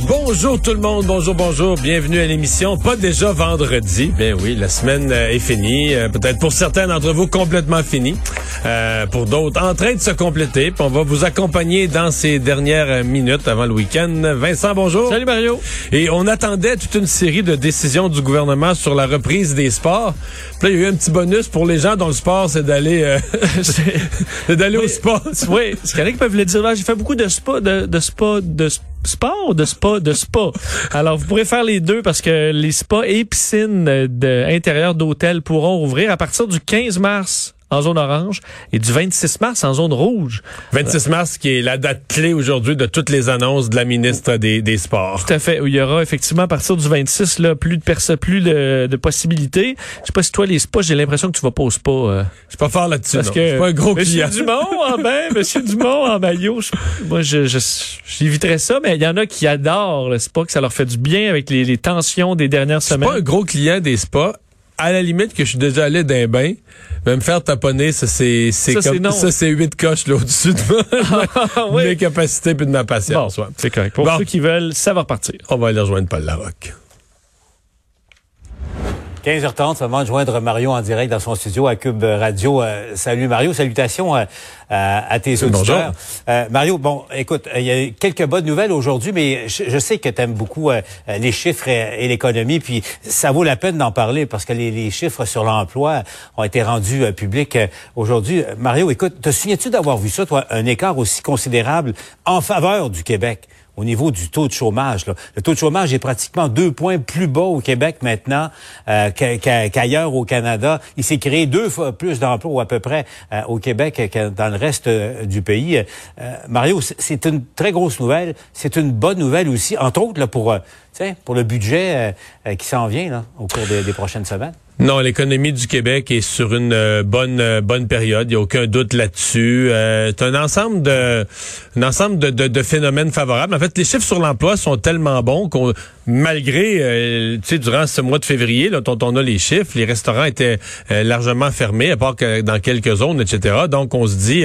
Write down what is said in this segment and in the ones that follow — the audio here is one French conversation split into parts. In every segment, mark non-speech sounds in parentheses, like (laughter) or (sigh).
Bonjour tout le monde, bonjour, bonjour, bienvenue à l'émission. Pas déjà vendredi, ben oui, la semaine euh, est finie, euh, peut-être pour certains d'entre vous complètement finie, euh, pour d'autres en train de se compléter. Puis on va vous accompagner dans ces dernières minutes avant le week-end. Vincent, bonjour. Salut Mario. Et on attendait toute une série de décisions du gouvernement sur la reprise des sports. Puis là, il y a eu un petit bonus pour les gens dont le sport, c'est d'aller (laughs) (laughs) d'aller au spa. Oui, c'est correct qu'ils peuvent le dire. J'ai fait beaucoup de spa, de, de spa, de spa sport de spa de spa? Alors vous pourrez faire les deux parce que les spas et piscines de intérieur d'hôtel pourront ouvrir à partir du 15 mars en zone orange et du 26 mars en zone rouge. 26 mars qui est la date clé aujourd'hui de toutes les annonces de la ministre des, des Sports. Tout à fait. Où il y aura effectivement à partir du 26 là plus de perce plus de, de, possibilités. Je sais pas si toi les spas, j'ai l'impression que tu vas pas au spa. Euh, je suis pas fort là-dessus. Parce que pas un gros Monsieur Dumont en bain, (laughs) Monsieur Dumont en maillot. moi, je, j'éviterais ça, mais il y en a qui adorent le spa, que ça leur fait du bien avec les, les tensions des dernières semaines. Je suis pas un gros client des spas. À la limite que je suis déjà allé d'un bain, mais me faire taponner, ça c'est c'est comme ça c'est huit coches là au-dessus de (laughs) mes capacités puis de ma patience. Bon, C'est correct. Pour ceux qui veulent, ça va repartir. On va aller rejoindre Paul Larocque. 15h30, ça va joindre Mario en direct dans son studio à Cube Radio. Euh, salut Mario, salutations euh, à, tes auditeurs. Euh, Mario, bon, écoute, il y a quelques bonnes nouvelles aujourd'hui, mais je, sais que tu aimes beaucoup les chiffres et, l'économie, puis ça vaut la peine d'en parler parce que les, les chiffres sur l'emploi ont été rendus publics aujourd'hui. Mario, écoute, te souviens-tu d'avoir vu ça, toi, un écart aussi considérable en faveur du Québec? Au niveau du taux de chômage. Là. Le taux de chômage est pratiquement deux points plus bas au Québec maintenant euh, qu'ailleurs au Canada. Il s'est créé deux fois plus d'emplois à peu près euh, au Québec que dans le reste euh, du pays. Mario, c'est une très grosse nouvelle. C'est une bonne nouvelle aussi, entre autres là, pour, pour le budget qui s'en vient là, au cours des prochaines semaines. Non, l'économie du Québec est sur une euh, bonne euh, bonne période. Il n'y a aucun doute là-dessus. Euh, c'est un ensemble de un ensemble de, de, phénomènes favorables. En fait, les chiffres sur l'emploi sont tellement bons qu'on malgré, tu sais, durant ce mois de février, là, dont on a les chiffres, les restaurants étaient largement fermés, à part que dans quelques zones, etc. Donc, on se dit,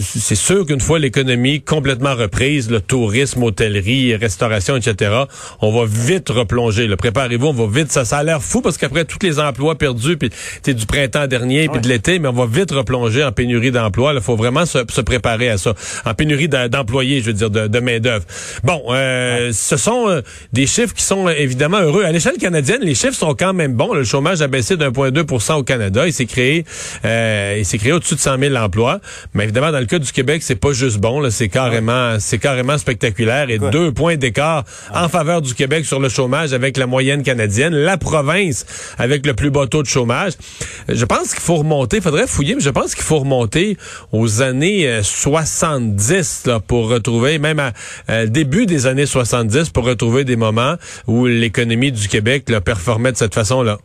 c'est sûr qu'une fois l'économie complètement reprise, le tourisme, hôtellerie, restauration, etc., on va vite replonger. Préparez-vous, on va vite. Ça, ça a l'air fou parce qu'après toutes les emplois perdus puis du printemps dernier puis de l'été, mais on va vite replonger en pénurie d'emplois. Il faut vraiment se, préparer à ça. En pénurie d'employés, je veux dire, de, main d'œuvre. Bon, euh, ce sont euh, des chiffres qui sont évidemment heureux. À l'échelle canadienne, les chiffres sont quand même bons. Le chômage a baissé d'1,2 au Canada. Il s'est créé, euh, il s'est créé au-dessus de 100 000 emplois. Mais évidemment, dans le cas du Québec, c'est pas juste bon. C'est carrément, c'est carrément spectaculaire. Et deux points d'écart en faveur du Québec sur le chômage avec la moyenne canadienne. La province avec le plus bas taux de chômage. Je pense qu'il faut remonter, il faudrait fouiller, mais je pense qu'il faut remonter aux années 70 euh, là, pour retrouver, même à euh, début des années 70, pour retrouver des moments où l'économie du Québec là, performait de cette façon-là.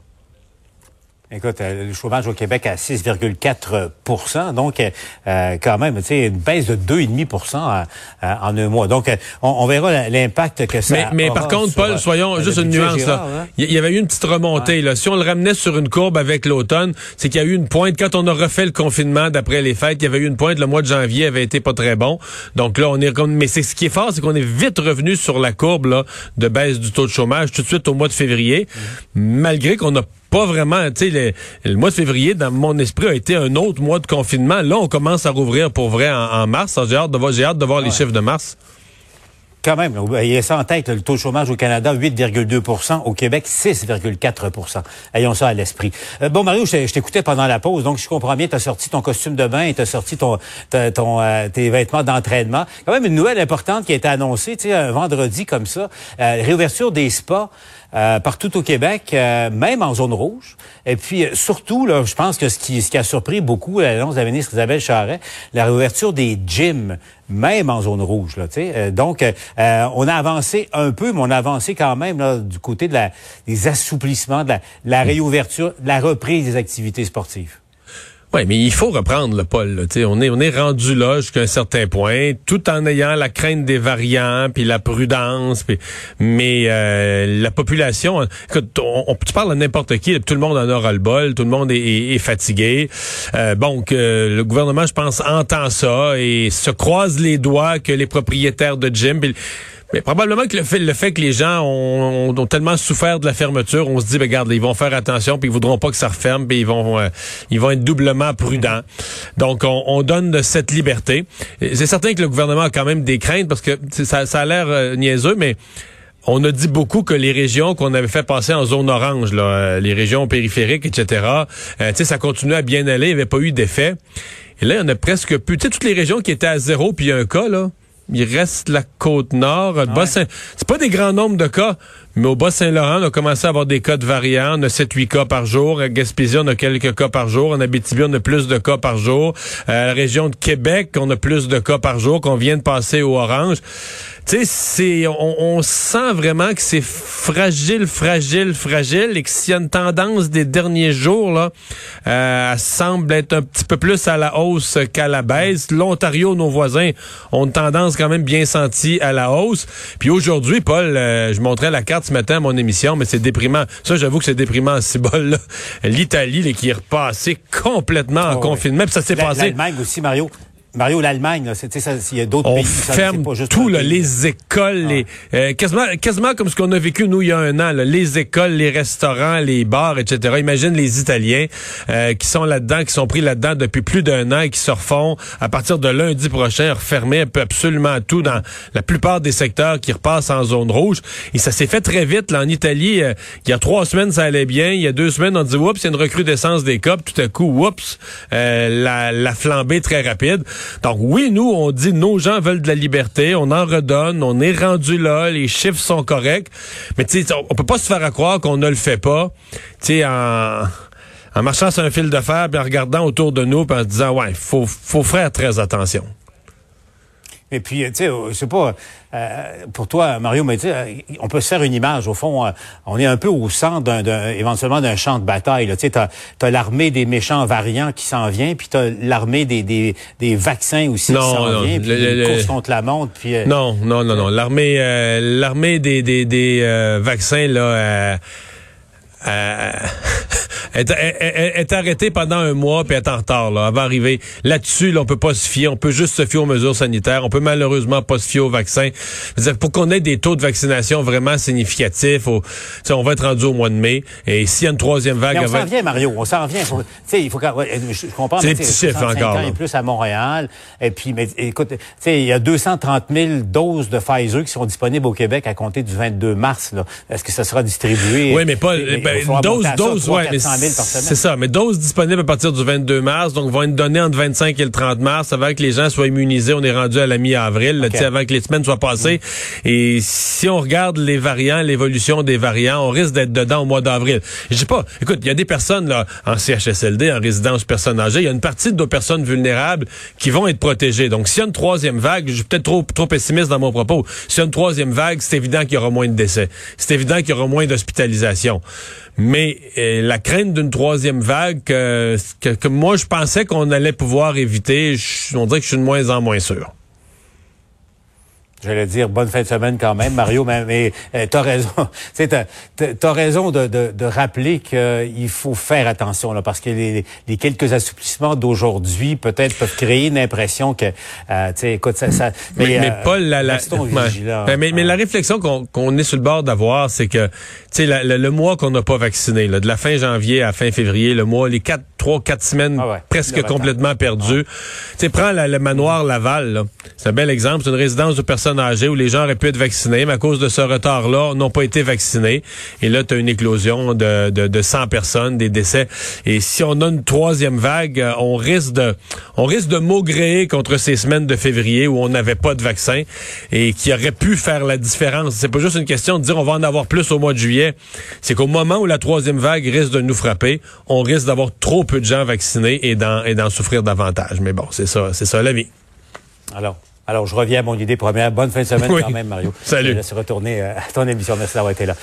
Écoute, euh, le chômage au Québec à 6,4% donc euh, quand même, tu sais, une baisse de 2,5% en un mois. Donc, on, verra l'impact que ça Mais, mais par contre, Paul, soyons juste une nuance là. Hein. Il y, avait eu une petite remontée là. Si on le ramenait sur une courbe avec l'automne, c'est qu'il y a eu une pointe quand on a refait le confinement d'après les fêtes, il y avait eu une pointe. Le mois de janvier avait été pas très bon. Donc là, on est mais c'est ce qui est fort, c'est qu'on est vite revenu sur la courbe là de baisse du taux de chômage tout de suite au mois de février, mmh. malgré qu'on a pas vraiment, tu sais, le, mois de février, dans mon esprit, a été un autre mois de confinement. Là, on commence à rouvrir pour vrai en, mars. J'ai hâte de voir, j'ai hâte de voir les chiffres de mars. quand même, il y a ça en tête, le taux de chômage au Canada, 8,2% Au Québec, 6,4% Ayons ça à l'esprit. Euh, bon, Mario, je t'écoutais pendant la pause, donc je comprends bien, tu as sorti ton costume de bain et tu as sorti ton, ton, euh, tes vêtements d'entraînement. Quand même une nouvelle importante qui a été annoncée, tu sais, un vendredi comme ça, euh, réouverture des spas. Euh, partout au Québec, euh, même en zone rouge. Et puis euh, surtout, là, je pense que ce qui, ce qui a surpris beaucoup l'annonce de la ministre Isabelle Charret, la réouverture des gyms, même en zone rouge. Là, donc, on a avancé un peu, mais on a avancé quand même là, du côté de la, des assouplissements, de la, de la réouverture, de la reprise des activités sportives. Oui, mais il faut reprendre le Paul. On est on est rendu là jusqu'à un certain point, tout en ayant la crainte des variants, puis la prudence, puis, mais euh, la population. Écoute, on, tu parles à n'importe qui, tout le monde en aura le bol, tout le monde est, fatigué. Euh, bon, que le gouvernement, je pense, entend ça et se croise les doigts que les propriétaires de gym. Mais probablement que le fait, le fait que les gens ont, tellement souffert de la fermeture, on se dit, ben, regarde, ils vont faire attention, puis ils voudront pas que ça referme, puis ils vont, euh, ils vont être doublement prudents. Donc, on, donne de cette liberté. C'est certain que le gouvernement a quand même des craintes, parce que ça, a l'air euh, niaiseux, mais on a dit beaucoup que les régions qu'on avait fait passer en zone orange, là, euh, les régions périphériques, etc., euh, ça continuait à bien aller, il n'y avait pas eu d'effet. Et là, en a presque plus. Toutes les régions qui étaient à zéro, puis il y a un cas, là, il reste la côte nord. Ouais. C'est pas des grands nombres de cas, mais au Bas-Saint-Laurent, on a commencé à avoir des cas de variants. On a 7-8 cas par jour. À Gaspésie, on a quelques cas par jour. En Abitibi, on a plus de cas par jour. À la région de Québec, on a plus de cas par jour qu'on vient de passer au orange. Tu sais, c'est, on, sent vraiment que c'est fragile, fragile, fragile, et que s'il y a une tendance des derniers jours, là, euh, semble être un petit peu plus à la hausse qu'à la baisse. L'Ontario, nos voisins, ont une tendance quand même bien sentie à la hausse. Puis aujourd'hui, Paul, euh, je montrais la carte ce matin à mon émission, mais c'est déprimant. Ça, j'avoue que c'est déprimant, ce bol L'Italie, qui est repassée complètement en oh, confinement. Puis ça s'est passé. L'Allemagne aussi, Mario. Mario, l'Allemagne, il y a d'autres pays. On ferme tout, là, les écoles, les, ah. euh, quasiment, quasiment comme ce qu'on a vécu, nous, il y a un an, là, les écoles, les restaurants, les bars, etc. Imagine les Italiens euh, qui sont là-dedans, qui sont pris là-dedans depuis plus d'un an et qui se refont, à partir de lundi prochain, refermer absolument tout dans la plupart des secteurs qui repassent en zone rouge. Et ça s'est fait très vite. Là, en Italie, euh, il y a trois semaines, ça allait bien. Il y a deux semaines, on dit, oups, il y a une recrudescence des cas. Tout à coup, oups, la, la flambée très rapide. Donc oui, nous, on dit nos gens veulent de la liberté, on en redonne, on est rendu là, les chiffres sont corrects, mais tu on peut pas se faire croire qu'on ne le fait pas, tu en en marchant sur un fil de fer, puis en regardant autour de nous, puis en se disant, ouais, faut, faut faire très attention. Et puis, tu sais, je sais pas, euh, pour toi, Mario, mais tu on peut se faire une image. Au fond, euh, on est un peu au centre d'un, éventuellement d'un champ de bataille. Tu sais, t'as, as, l'armée des méchants variants qui s'en vient, puis t'as l'armée des, des, des vaccins aussi qui s'en vient, puis une course contre la montre. Puis, euh, non, non, non, non. L'armée, l'armée des, des, des vaccins là euh, est, est, arrêtée pendant un mois puis est en retard. Là, avant d'arriver là-dessus, là, on peut pas se fier. On peut juste se fier aux mesures sanitaires. On peut malheureusement pas se fier aux vaccins. Pour qu'on ait des taux de vaccination vraiment significatifs, on va être rendu au mois de mai. Et s'il y a une troisième vague... on s'en vient, Mario. On s'en vient. il faut je comprends. Petits chiffres encore. et plus à Montréal. Et puis, mais écoute, il y a 230 000 doses de Pfizer qui sont disponibles au Québec à compter du 22 mars. Est-ce que ça sera distribué? Oui, mais pas... Ben, dose, dose, ouais, c'est ça. Mais dose disponible à partir du 22 mars, donc vont être données entre 25 et le 30 mars, avant que les gens soient immunisés. On est rendu à la mi-avril, okay. avant que les semaines soient passées. Mm. Et si on regarde les variants, l'évolution des variants, on risque d'être dedans au mois d'avril. Je sais pas. Écoute, il y a des personnes là en CHSLD, en résidence personnes âgées, il y a une partie de nos personnes vulnérables qui vont être protégées. Donc, s'il y a une troisième vague, je suis peut-être trop trop pessimiste dans mon propos. S'il y a une troisième vague, c'est évident qu'il y aura moins de décès. C'est évident qu'il y aura moins d'hospitalisation. Mais euh, la crainte d'une troisième vague que, que, moi je pensais qu'on allait pouvoir éviter, on dirait que je suis de moins en moins sûr. J'allais dire bonne fin de semaine quand même, Mario, mais, mais euh, t'as raison. (laughs) Tu t'as, as raison de, de, de rappeler qu'il faut faire attention là, parce que les, les quelques assouplissements d'aujourd'hui peut-être peuvent créer une impression que, euh, tu sais, écoute, ça, ça mais, mais, euh, Paul, la, la, ben, mais, mais, la réflexion qu'on, est sur le bord d'avoir, c'est que, tu sais, le, mois qu'on n'a pas vacciné, là, de la fin janvier à fin février, le mois, les quatre, trois, quatre semaines ah presque complètement perdues. Tu sais, prends le manoir Laval, c'est un bel exemple, c'est une résidence de personnes où les gens auraient pu être vaccinés, mais à cause de ce retard-là, n'ont pas été vaccinés. Et là, tu as une éclosion de, de, de 100 personnes, des décès. Et si on a une troisième vague, euh, on risque de on risque de maugréer contre ces semaines de février où on n'avait pas de vaccin et qui aurait pu faire la différence. C'est pas juste une question de dire on va en avoir plus au mois de juillet. C'est qu'au moment où la troisième vague risque de nous frapper, on risque d'avoir trop peu de gens vaccinés et d'en souffrir davantage. Mais bon, c'est ça, c'est ça la vie. Alors, alors je reviens à mon idée première. Bonne fin de semaine Oui. quand même, Mario. Salut. Je te laisse retourner euh, à ton émission. Merci d'avoir été là.